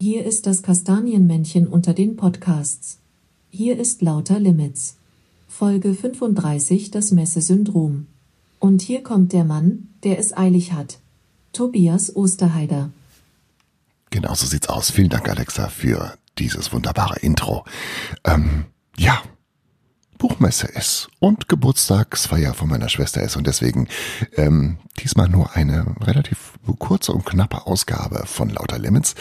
Hier ist das Kastanienmännchen unter den Podcasts. Hier ist Lauter Limits. Folge 35 Das Messe-Syndrom. Und hier kommt der Mann, der es eilig hat. Tobias Osterheider. Genau so sieht's aus. Vielen Dank, Alexa, für dieses wunderbare Intro. Ähm, ja, Buchmesse ist und Geburtstagsfeier von meiner Schwester ist. Und deswegen ähm, diesmal nur eine relativ kurze und knappe Ausgabe von Lauter Limits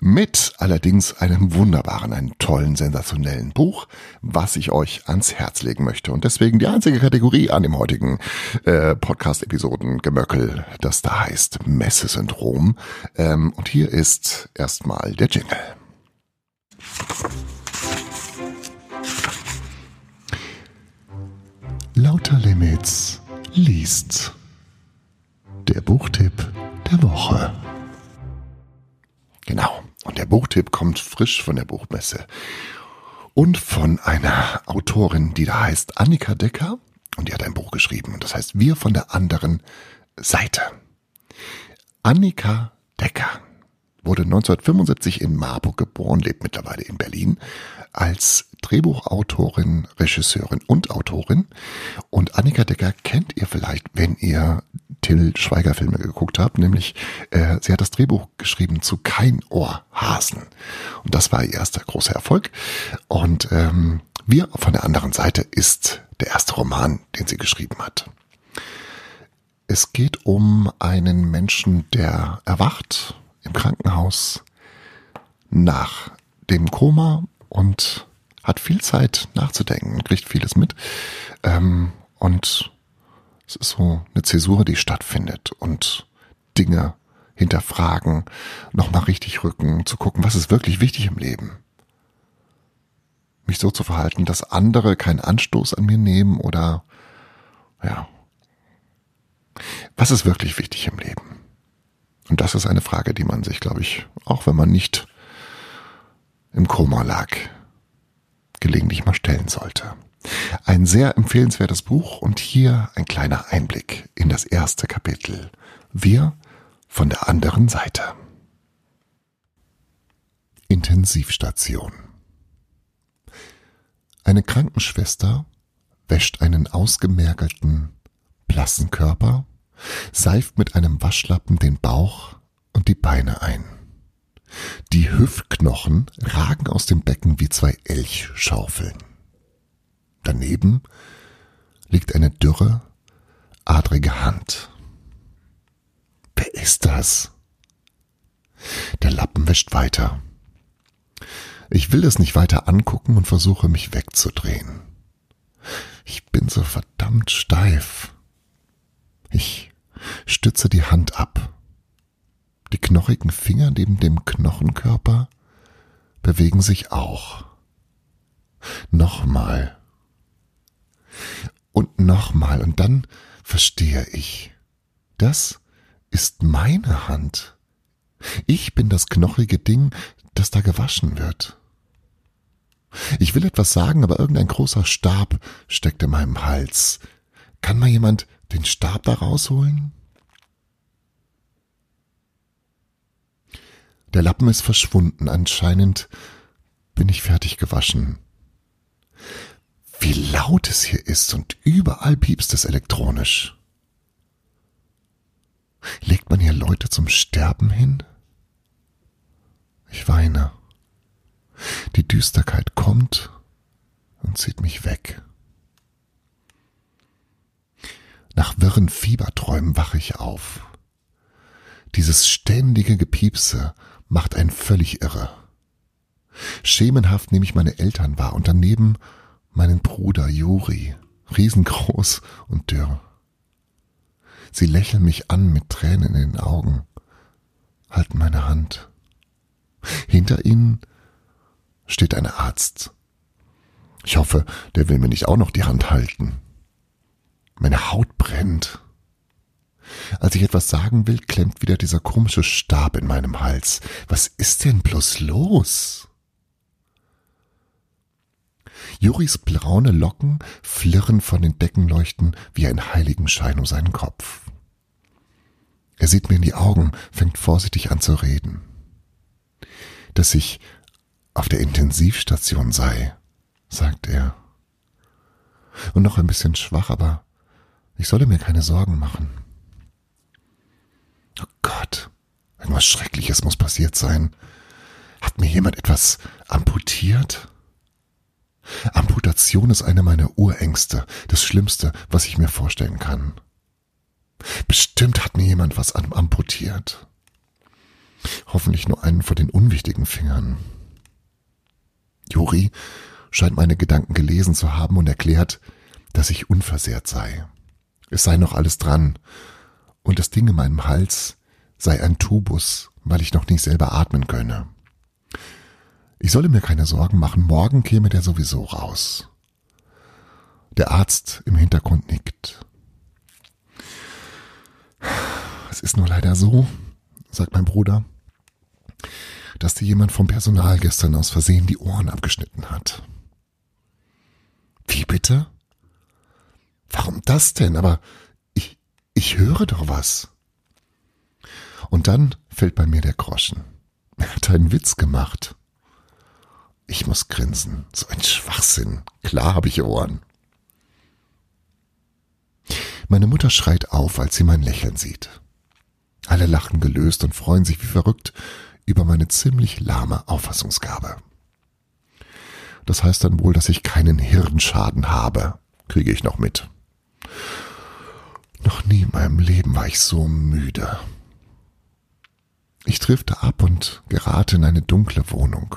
mit allerdings einem wunderbaren, einem tollen, sensationellen Buch, was ich euch ans Herz legen möchte. Und deswegen die einzige Kategorie an dem heutigen äh, Podcast-Episoden Gemöckel, das da heißt Messe-Syndrom. Ähm, und hier ist erstmal der Jingle. Limits liest. Der Buchtipp der Woche. Genau. Und der Buchtipp kommt frisch von der Buchmesse. Und von einer Autorin, die da heißt Annika Decker. Und die hat ein Buch geschrieben. Und das heißt Wir von der anderen Seite. Annika Decker wurde 1975 in Marburg geboren, lebt mittlerweile in Berlin als Drehbuchautorin, Regisseurin und Autorin. Und Annika Decker kennt ihr vielleicht, wenn ihr Till Schweiger Filme geguckt habt, nämlich äh, sie hat das Drehbuch geschrieben zu Kein Ohr Hasen. Und das war ihr erster großer Erfolg. Und ähm, wir von der anderen Seite ist der erste Roman, den sie geschrieben hat. Es geht um einen Menschen, der erwacht im Krankenhaus nach dem Koma und hat viel Zeit nachzudenken, kriegt vieles mit. Ähm, und es ist so eine Zäsur, die stattfindet und Dinge hinterfragen, nochmal richtig rücken, zu gucken, was ist wirklich wichtig im Leben. Mich so zu verhalten, dass andere keinen Anstoß an mir nehmen oder, ja. Was ist wirklich wichtig im Leben? Und das ist eine Frage, die man sich, glaube ich, auch wenn man nicht im Koma lag, gelegentlich mal stellen sollte. Ein sehr empfehlenswertes Buch und hier ein kleiner Einblick in das erste Kapitel. Wir von der anderen Seite. Intensivstation. Eine Krankenschwester wäscht einen ausgemergelten, blassen Körper, seift mit einem Waschlappen den Bauch und die Beine ein. Die Hüftknochen ragen aus dem Becken wie zwei Elchschaufeln. Daneben liegt eine dürre, adrige Hand. Wer ist das? Der Lappen wäscht weiter. Ich will es nicht weiter angucken und versuche mich wegzudrehen. Ich bin so verdammt steif. Ich stütze die Hand ab. Die knochigen Finger neben dem Knochenkörper bewegen sich auch. Nochmal. Und nochmal. Und dann verstehe ich. Das ist meine Hand. Ich bin das knochige Ding, das da gewaschen wird. Ich will etwas sagen, aber irgendein großer Stab steckt in meinem Hals. Kann mal jemand den Stab da rausholen? Der Lappen ist verschwunden. Anscheinend bin ich fertig gewaschen. Wie laut es hier ist und überall piepst es elektronisch. Legt man hier Leute zum Sterben hin? Ich weine. Die Düsterkeit kommt und zieht mich weg. Nach wirren Fieberträumen wache ich auf. Dieses ständige Gepiepse macht einen völlig irre. Schemenhaft nehme ich meine Eltern wahr und daneben meinen Bruder Juri, riesengroß und dürr. Sie lächeln mich an mit Tränen in den Augen, halten meine Hand. Hinter ihnen steht ein Arzt. Ich hoffe, der will mir nicht auch noch die Hand halten. Meine Haut brennt. Als ich etwas sagen will, klemmt wieder dieser komische Stab in meinem Hals. Was ist denn bloß los? Juris braune Locken flirren von den Deckenleuchten wie ein Heiligenschein um seinen Kopf. Er sieht mir in die Augen, fängt vorsichtig an zu reden. dass ich auf der Intensivstation sei, sagt er. Und noch ein bisschen schwach, aber ich solle mir keine Sorgen machen. Oh Gott, irgendwas Schreckliches muss passiert sein. Hat mir jemand etwas amputiert? Amputation ist eine meiner Urängste, das Schlimmste, was ich mir vorstellen kann. Bestimmt hat mir jemand was amputiert. Hoffentlich nur einen von den unwichtigen Fingern. Juri scheint meine Gedanken gelesen zu haben und erklärt, dass ich unversehrt sei. Es sei noch alles dran, und das Ding in meinem Hals sei ein Tubus, weil ich noch nicht selber atmen könne. Ich solle mir keine Sorgen machen, morgen käme der sowieso raus. Der Arzt im Hintergrund nickt. Es ist nur leider so, sagt mein Bruder, dass dir jemand vom Personal gestern aus Versehen die Ohren abgeschnitten hat. Wie bitte? Warum das denn? Aber ich, höre doch was. Und dann fällt bei mir der Groschen. Er hat einen Witz gemacht. Ich muss grinsen. So ein Schwachsinn. Klar habe ich Ohren. Meine Mutter schreit auf, als sie mein Lächeln sieht. Alle lachen gelöst und freuen sich wie verrückt über meine ziemlich lahme Auffassungsgabe. Das heißt dann wohl, dass ich keinen Hirnschaden habe, kriege ich noch mit. Noch nie in meinem Leben war ich so müde. Ich drifte ab und gerate in eine dunkle Wohnung.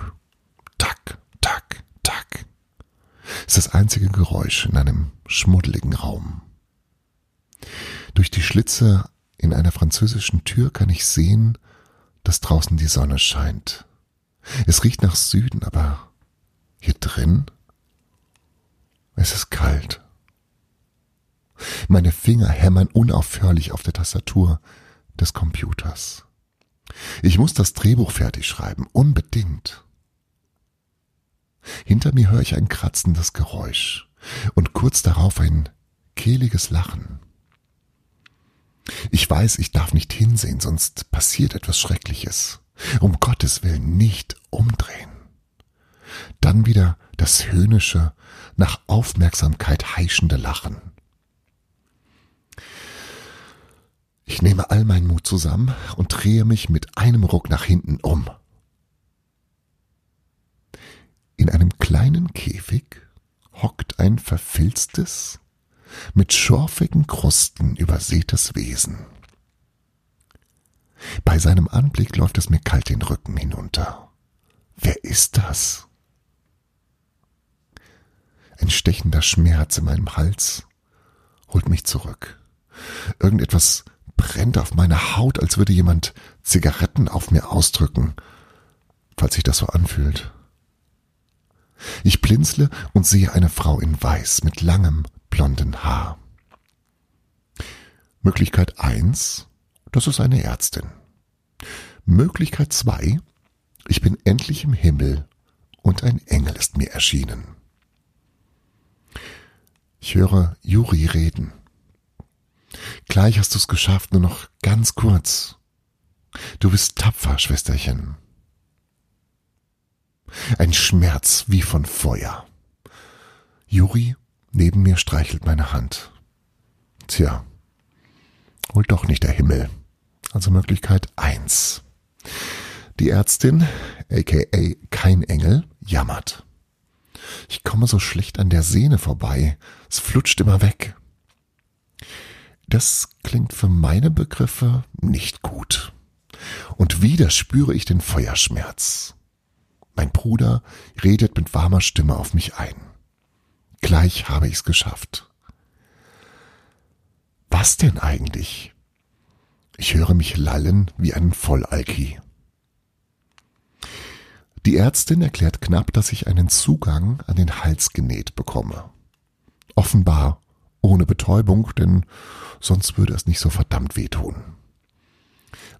Tack, tack, tack. Ist das einzige Geräusch in einem schmuddeligen Raum. Durch die Schlitze in einer französischen Tür kann ich sehen, dass draußen die Sonne scheint. Es riecht nach Süden, aber hier drin? Es ist kalt. Meine Finger hämmern unaufhörlich auf der Tastatur des Computers. Ich muss das Drehbuch fertig schreiben, unbedingt. Hinter mir höre ich ein kratzendes Geräusch und kurz darauf ein kehliges Lachen. Ich weiß, ich darf nicht hinsehen, sonst passiert etwas Schreckliches. Um Gottes Willen nicht umdrehen. Dann wieder das höhnische, nach Aufmerksamkeit heischende Lachen. Ich nehme all meinen Mut zusammen und drehe mich mit einem Ruck nach hinten um. In einem kleinen Käfig hockt ein verfilztes, mit schorfigen Krusten übersätes Wesen. Bei seinem Anblick läuft es mir kalt den Rücken hinunter. Wer ist das? Ein stechender Schmerz in meinem Hals holt mich zurück. Irgendetwas brennt auf meiner Haut, als würde jemand Zigaretten auf mir ausdrücken, falls sich das so anfühlt. Ich blinzle und sehe eine Frau in Weiß mit langem, blonden Haar. Möglichkeit eins, das ist eine Ärztin. Möglichkeit zwei, ich bin endlich im Himmel und ein Engel ist mir erschienen. Ich höre Juri reden. Gleich hast du es geschafft, nur noch ganz kurz. Du bist tapfer, Schwesterchen. Ein Schmerz wie von Feuer. Juri Neben mir streichelt meine Hand. Tja, wohl doch nicht der Himmel. Also Möglichkeit eins. Die Ärztin, aka kein Engel, jammert. Ich komme so schlecht an der Sehne vorbei. Es flutscht immer weg. Das klingt für meine Begriffe nicht gut. Und wieder spüre ich den Feuerschmerz. Mein Bruder redet mit warmer Stimme auf mich ein. Gleich habe ich's geschafft. Was denn eigentlich? Ich höre mich lallen wie ein Vollalki. Die Ärztin erklärt knapp, dass ich einen Zugang an den Hals genäht bekomme. Offenbar ohne Betäubung, denn sonst würde es nicht so verdammt wehtun.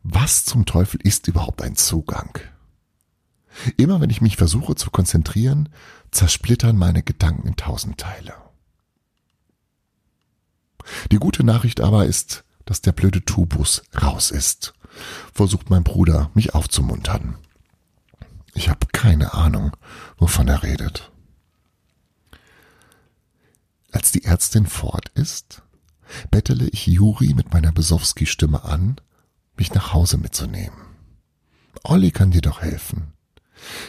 Was zum Teufel ist überhaupt ein Zugang? Immer wenn ich mich versuche zu konzentrieren, zersplittern meine Gedanken in tausend Teile. Die gute Nachricht aber ist, dass der blöde Tubus raus ist, versucht mein Bruder, mich aufzumuntern. Ich habe keine Ahnung, wovon er redet. Als die Ärztin fort ist, bettele ich Juri mit meiner Besowski-Stimme an, mich nach Hause mitzunehmen. Olli kann dir doch helfen.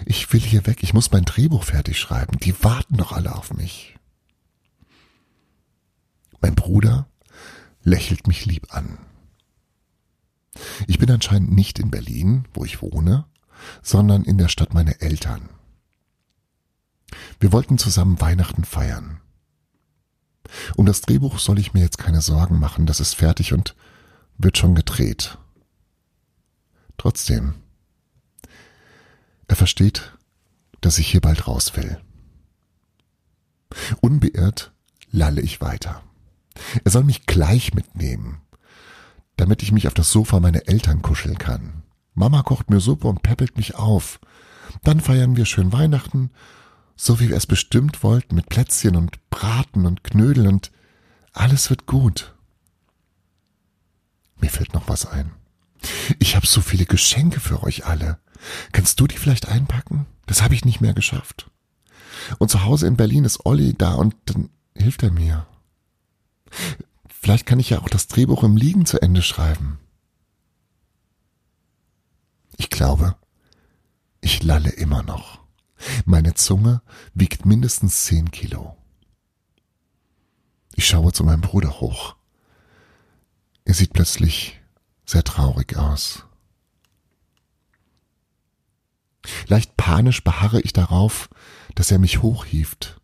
Ich will hier weg, ich muss mein Drehbuch fertig schreiben. Die warten doch alle auf mich. Mein Bruder lächelt mich lieb an. Ich bin anscheinend nicht in Berlin, wo ich wohne, sondern in der Stadt meiner Eltern. Wir wollten zusammen Weihnachten feiern. Um das Drehbuch soll ich mir jetzt keine Sorgen machen, das ist fertig und wird schon gedreht. Trotzdem, er versteht, dass ich hier bald raus will. Unbeirrt lalle ich weiter. Er soll mich gleich mitnehmen, damit ich mich auf das Sofa meiner Eltern kuscheln kann. Mama kocht mir Suppe und peppelt mich auf. Dann feiern wir schön Weihnachten, so wie wir es bestimmt wollten, mit Plätzchen und Braten und Knödel und alles wird gut. Mir fällt noch was ein. Ich habe so viele Geschenke für euch alle. Kannst du die vielleicht einpacken? Das habe ich nicht mehr geschafft. Und zu Hause in Berlin ist Olli da und dann hilft er mir. Vielleicht kann ich ja auch das Drehbuch im Liegen zu Ende schreiben. Ich glaube, ich lalle immer noch. Meine Zunge wiegt mindestens zehn Kilo. Ich schaue zu meinem Bruder hoch. Er sieht plötzlich sehr traurig aus. Leicht panisch beharre ich darauf, dass er mich hochhieft,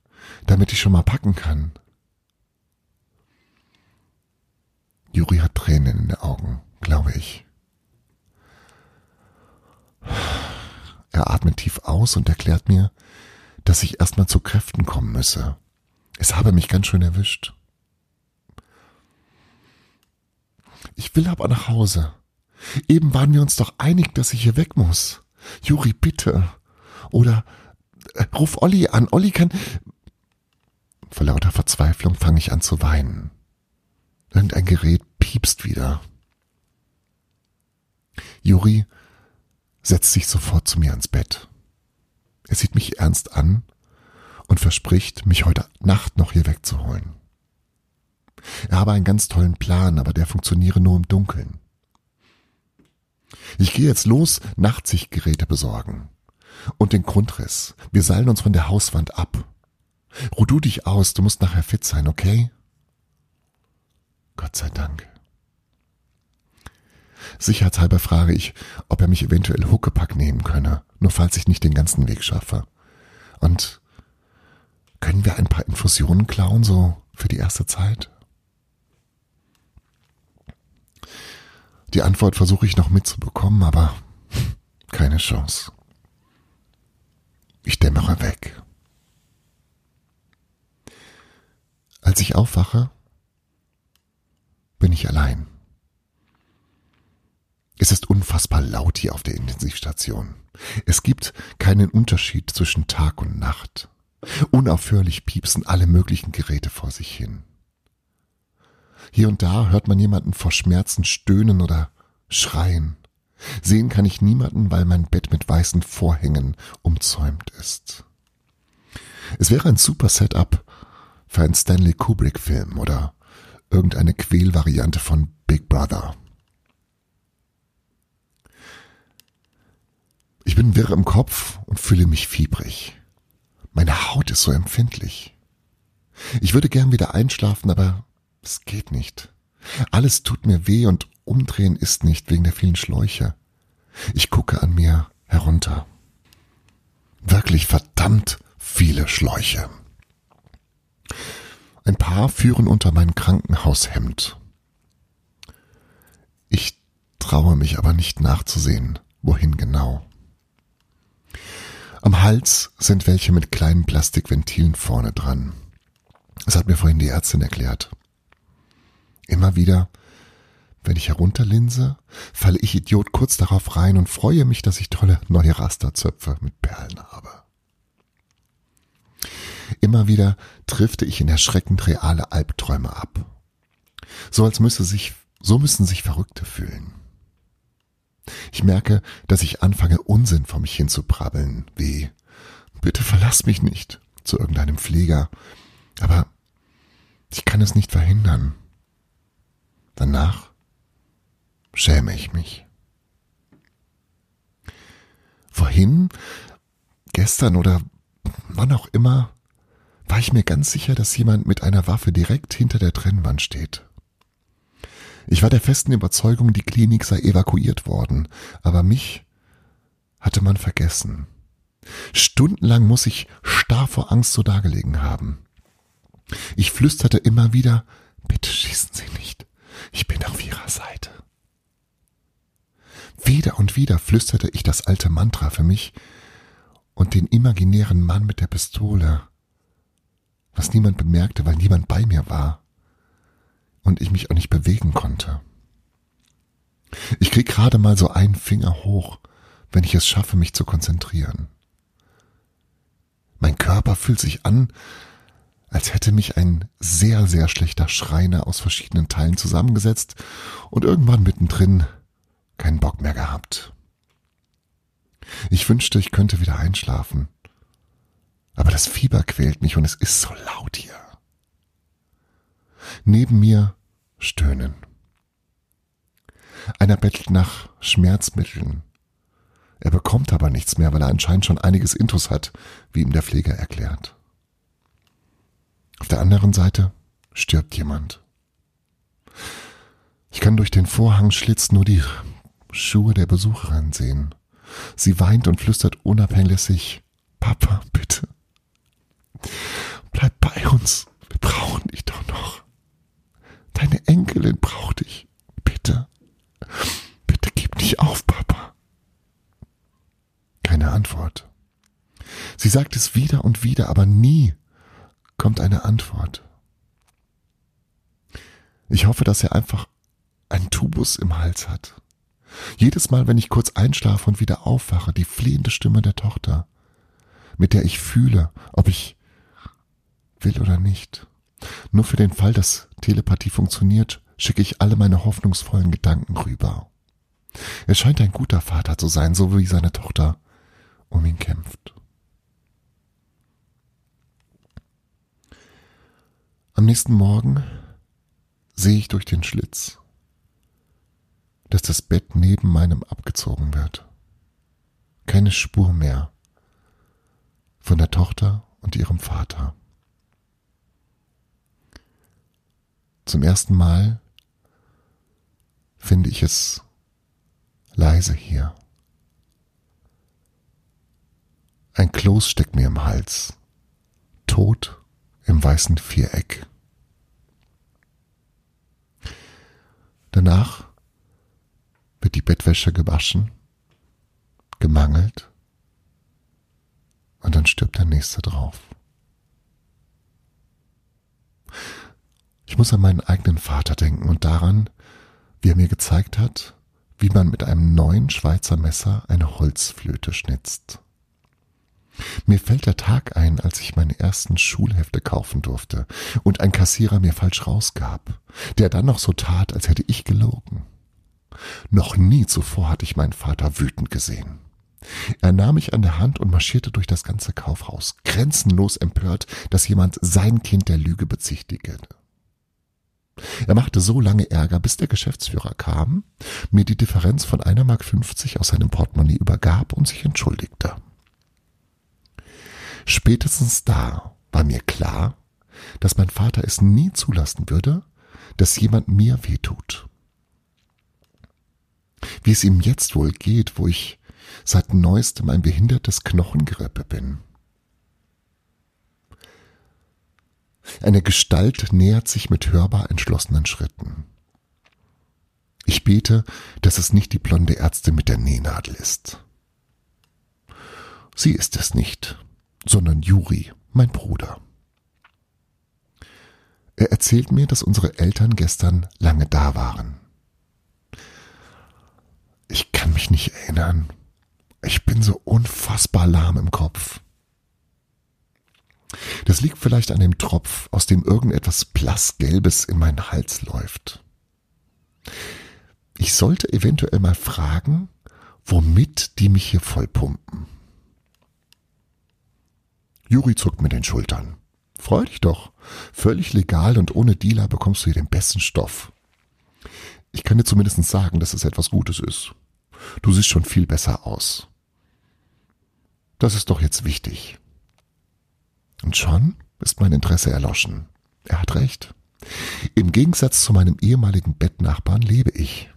damit ich schon mal packen kann. Juri hat Tränen in den Augen, glaube ich. Er atmet tief aus und erklärt mir, dass ich erstmal zu Kräften kommen müsse. Es habe mich ganz schön erwischt. Ich will aber nach Hause. Eben waren wir uns doch einig, dass ich hier weg muss. Juri, bitte. Oder äh, ruf Olli an. Olli kann. Vor lauter Verzweiflung fange ich an zu weinen. Irgendein Gerät piepst wieder. Juri setzt sich sofort zu mir ans Bett. Er sieht mich ernst an und verspricht, mich heute Nacht noch hier wegzuholen. Er habe einen ganz tollen Plan, aber der funktioniere nur im Dunkeln. Ich gehe jetzt los, Nachtsichtgeräte besorgen. Und den Grundriss. Wir seilen uns von der Hauswand ab. Ruh du dich aus, du musst nachher fit sein, okay? Gott sei Dank. Sicherheitshalber frage ich, ob er mich eventuell Huckepack nehmen könne, nur falls ich nicht den ganzen Weg schaffe. Und können wir ein paar Infusionen klauen, so für die erste Zeit? Die Antwort versuche ich noch mitzubekommen, aber keine Chance. Ich dämmere weg. Als ich aufwache, bin ich allein. Es ist unfassbar laut hier auf der Intensivstation. Es gibt keinen Unterschied zwischen Tag und Nacht. Unaufhörlich piepsen alle möglichen Geräte vor sich hin. Hier und da hört man jemanden vor Schmerzen stöhnen oder schreien. Sehen kann ich niemanden, weil mein Bett mit weißen Vorhängen umzäumt ist. Es wäre ein super Setup für einen Stanley Kubrick-Film oder irgendeine Quälvariante von Big Brother. Ich bin wirr im Kopf und fühle mich fiebrig. Meine Haut ist so empfindlich. Ich würde gern wieder einschlafen, aber es geht nicht. Alles tut mir weh und umdrehen ist nicht wegen der vielen Schläuche. Ich gucke an mir herunter. Wirklich verdammt viele Schläuche. Ein paar führen unter mein Krankenhaushemd. Ich traue mich aber nicht nachzusehen, wohin genau. Am Hals sind welche mit kleinen Plastikventilen vorne dran. Das hat mir vorhin die Ärztin erklärt. Immer wieder, wenn ich herunterlinse, falle ich Idiot kurz darauf rein und freue mich, dass ich tolle neue Rasterzöpfe mit Perlen habe. Immer wieder drifte ich in erschreckend reale Albträume ab. So als müsse sich, so müssen sich Verrückte fühlen. Ich merke, dass ich anfange, Unsinn vor mich hinzuprabbeln, wie Bitte verlass mich nicht zu irgendeinem Pfleger. Aber ich kann es nicht verhindern. Danach schäme ich mich. Vorhin, gestern oder wann auch immer, war ich mir ganz sicher, dass jemand mit einer Waffe direkt hinter der Trennwand steht. Ich war der festen Überzeugung, die Klinik sei evakuiert worden, aber mich hatte man vergessen. Stundenlang muss ich starr vor Angst so dagelegen haben. Ich flüsterte immer wieder, bitte schießen Sie nicht, ich bin auf Ihrer Seite. Wieder und wieder flüsterte ich das alte Mantra für mich und den imaginären Mann mit der Pistole, was niemand bemerkte, weil niemand bei mir war und ich mich auch nicht bewegen konnte. Ich krieg gerade mal so einen Finger hoch, wenn ich es schaffe, mich zu konzentrieren. Mein Körper fühlt sich an, als hätte mich ein sehr, sehr schlechter Schreiner aus verschiedenen Teilen zusammengesetzt und irgendwann mittendrin keinen Bock mehr gehabt. Ich wünschte, ich könnte wieder einschlafen. Aber das Fieber quält mich und es ist so laut hier. Neben mir stöhnen. Einer bettelt nach Schmerzmitteln. Er bekommt aber nichts mehr, weil er anscheinend schon einiges Intus hat, wie ihm der Pfleger erklärt. Auf der anderen Seite stirbt jemand. Ich kann durch den Vorhangschlitz nur die Schuhe der Besucherin sehen. Sie weint und flüstert unabhängig, Papa, bitte. Bleib bei uns. Wir brauchen dich doch noch. Deine Enkelin braucht dich. Bitte. Bitte gib nicht auf, Papa. Keine Antwort. Sie sagt es wieder und wieder, aber nie kommt eine Antwort. Ich hoffe, dass er einfach einen Tubus im Hals hat. Jedes Mal, wenn ich kurz einschlafe und wieder aufwache, die flehende Stimme der Tochter, mit der ich fühle, ob ich will oder nicht. Nur für den Fall, dass Telepathie funktioniert, schicke ich alle meine hoffnungsvollen Gedanken rüber. Er scheint ein guter Vater zu sein, so wie seine Tochter um ihn kämpft. Am nächsten Morgen sehe ich durch den Schlitz, dass das Bett neben meinem abgezogen wird. Keine Spur mehr von der Tochter und ihrem Vater. Zum ersten Mal finde ich es leise hier. Ein Kloß steckt mir im Hals. Tot im weißen Viereck. Danach wird die Bettwäsche gewaschen, gemangelt und dann stirbt der nächste drauf. Ich muss an meinen eigenen Vater denken und daran, wie er mir gezeigt hat, wie man mit einem neuen Schweizer Messer eine Holzflöte schnitzt. Mir fällt der Tag ein, als ich meine ersten Schulhefte kaufen durfte und ein Kassierer mir falsch rausgab, der dann noch so tat, als hätte ich gelogen. Noch nie zuvor hatte ich meinen Vater wütend gesehen. Er nahm mich an der Hand und marschierte durch das ganze Kaufhaus, grenzenlos empört, dass jemand sein Kind der Lüge bezichtige. Er machte so lange Ärger, bis der Geschäftsführer kam, mir die Differenz von einer Mark fünfzig aus seinem Portemonnaie übergab und sich entschuldigte. Spätestens da war mir klar, dass mein Vater es nie zulassen würde, dass jemand mir wehtut. Wie es ihm jetzt wohl geht, wo ich seit neuestem ein behindertes Knochengerippe bin. Eine Gestalt nähert sich mit hörbar entschlossenen Schritten. Ich bete, dass es nicht die blonde Ärztin mit der Nähnadel ist. Sie ist es nicht sondern Juri, mein Bruder. Er erzählt mir, dass unsere Eltern gestern lange da waren. Ich kann mich nicht erinnern. Ich bin so unfassbar lahm im Kopf. Das liegt vielleicht an dem Tropf, aus dem irgendetwas blassgelbes in meinen Hals läuft. Ich sollte eventuell mal fragen, womit die mich hier vollpumpen. Juri zuckt mit den Schultern. Freu dich doch. Völlig legal und ohne Dealer bekommst du hier den besten Stoff. Ich kann dir zumindest sagen, dass es etwas Gutes ist. Du siehst schon viel besser aus. Das ist doch jetzt wichtig. Und schon ist mein Interesse erloschen. Er hat recht. Im Gegensatz zu meinem ehemaligen Bettnachbarn lebe ich.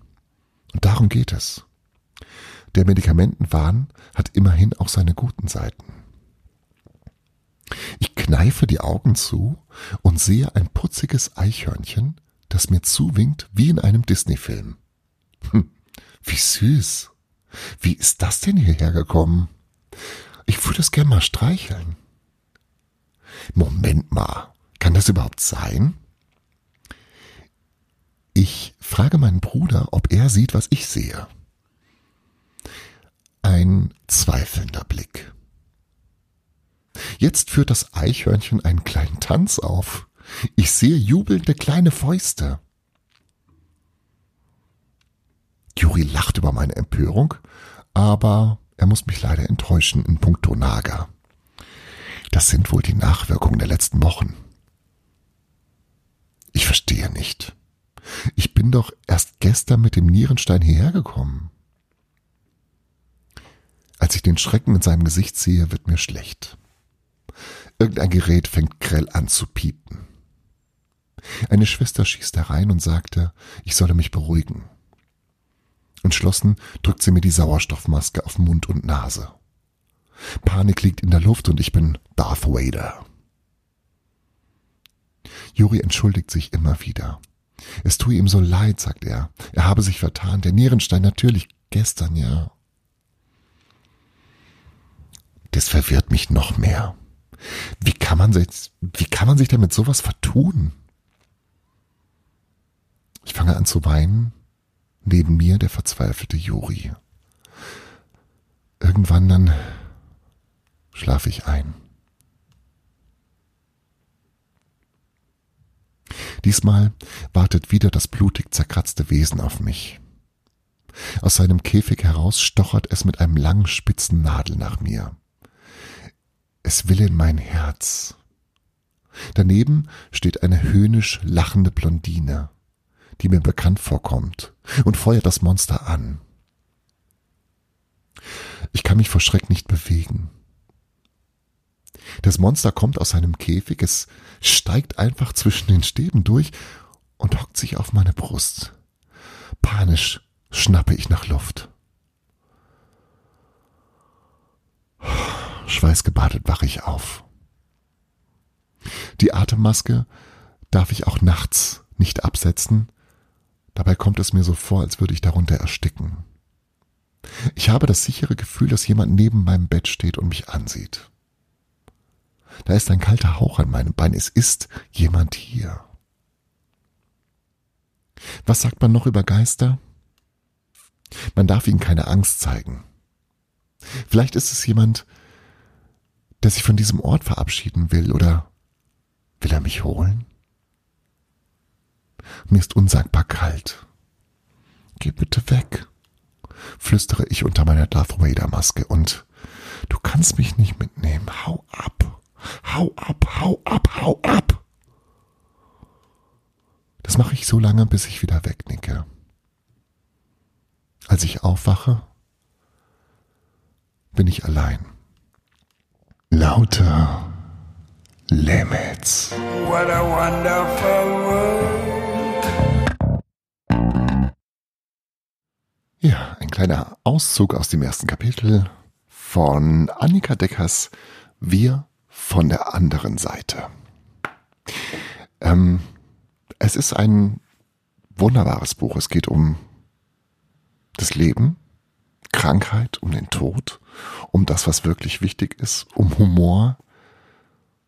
Und darum geht es. Der Medikamentenwahn hat immerhin auch seine guten Seiten. Ich kneife die Augen zu und sehe ein putziges Eichhörnchen, das mir zuwinkt wie in einem Disney-Film. Hm, wie süß. Wie ist das denn hierher gekommen? Ich würde es gern mal streicheln. Moment mal, kann das überhaupt sein? Ich frage meinen Bruder, ob er sieht, was ich sehe. Ein zweifelnder Blick. Jetzt führt das Eichhörnchen einen kleinen Tanz auf. Ich sehe jubelnde kleine Fäuste. Juri lacht über meine Empörung, aber er muss mich leider enttäuschen in puncto Nager. Das sind wohl die Nachwirkungen der letzten Wochen. Ich verstehe nicht. Ich bin doch erst gestern mit dem Nierenstein hierher gekommen. Als ich den Schrecken in seinem Gesicht sehe, wird mir schlecht. Irgendein Gerät fängt grell an zu piepen. Eine Schwester schießt herein und sagte, ich solle mich beruhigen. Entschlossen drückt sie mir die Sauerstoffmaske auf Mund und Nase. Panik liegt in der Luft und ich bin Darth Vader. Juri entschuldigt sich immer wieder. Es tue ihm so leid, sagt er. Er habe sich vertan. Der Nierenstein natürlich gestern, ja. Das verwirrt mich noch mehr. Wie kann man sich, wie kann man sich damit sowas vertun? Ich fange an zu weinen. Neben mir der verzweifelte Juri. Irgendwann dann schlafe ich ein. Diesmal wartet wieder das blutig zerkratzte Wesen auf mich. Aus seinem Käfig heraus stochert es mit einem langen spitzen Nadel nach mir. Es will in mein Herz. Daneben steht eine höhnisch lachende Blondine, die mir bekannt vorkommt, und feuert das Monster an. Ich kann mich vor Schreck nicht bewegen. Das Monster kommt aus seinem Käfig, es steigt einfach zwischen den Stäben durch und hockt sich auf meine Brust. Panisch schnappe ich nach Luft. Schweißgebadet wache ich auf. Die Atemmaske darf ich auch nachts nicht absetzen. Dabei kommt es mir so vor, als würde ich darunter ersticken. Ich habe das sichere Gefühl, dass jemand neben meinem Bett steht und mich ansieht. Da ist ein kalter Hauch an meinem Bein. Es ist jemand hier. Was sagt man noch über Geister? Man darf ihnen keine Angst zeigen. Vielleicht ist es jemand, der sich von diesem Ort verabschieden will, oder will er mich holen? Mir ist unsagbar kalt. Geh bitte weg, flüstere ich unter meiner Darth Vader Maske und du kannst mich nicht mitnehmen. Hau ab. Hau ab, hau ab, hau ab. Das mache ich so lange, bis ich wieder wegnicke. Als ich aufwache, bin ich allein. Lauter Limits. What a wonderful world. Ja, ein kleiner Auszug aus dem ersten Kapitel von Annika Deckers Wir von der anderen Seite. Ähm, es ist ein wunderbares Buch. Es geht um das Leben, Krankheit, um den Tod, um das, was wirklich wichtig ist, um Humor,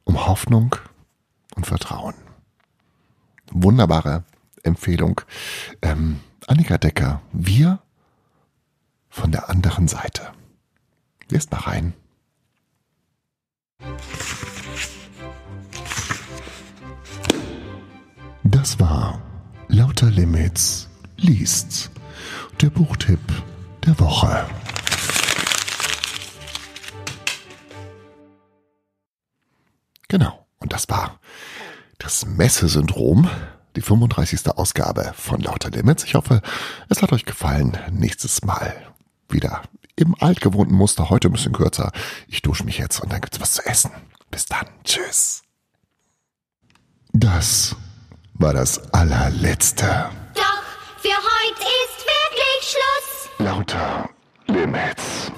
um Hoffnung und Vertrauen. Wunderbare Empfehlung. Ähm, Annika Decker, wir von der anderen Seite. Lest mal rein. Das war Lauter Limits liest. Der Buchtipp der Woche. Genau, und das war das Messesyndrom, die 35. Ausgabe von Lauter Limits. Ich hoffe, es hat euch gefallen. Nächstes Mal wieder im altgewohnten Muster, heute ein bisschen kürzer. Ich dusche mich jetzt und dann gibt's was zu essen. Bis dann. Tschüss. Das war das allerletzte. Doch, für heute ist wirklich Schluss. Lauter Limits.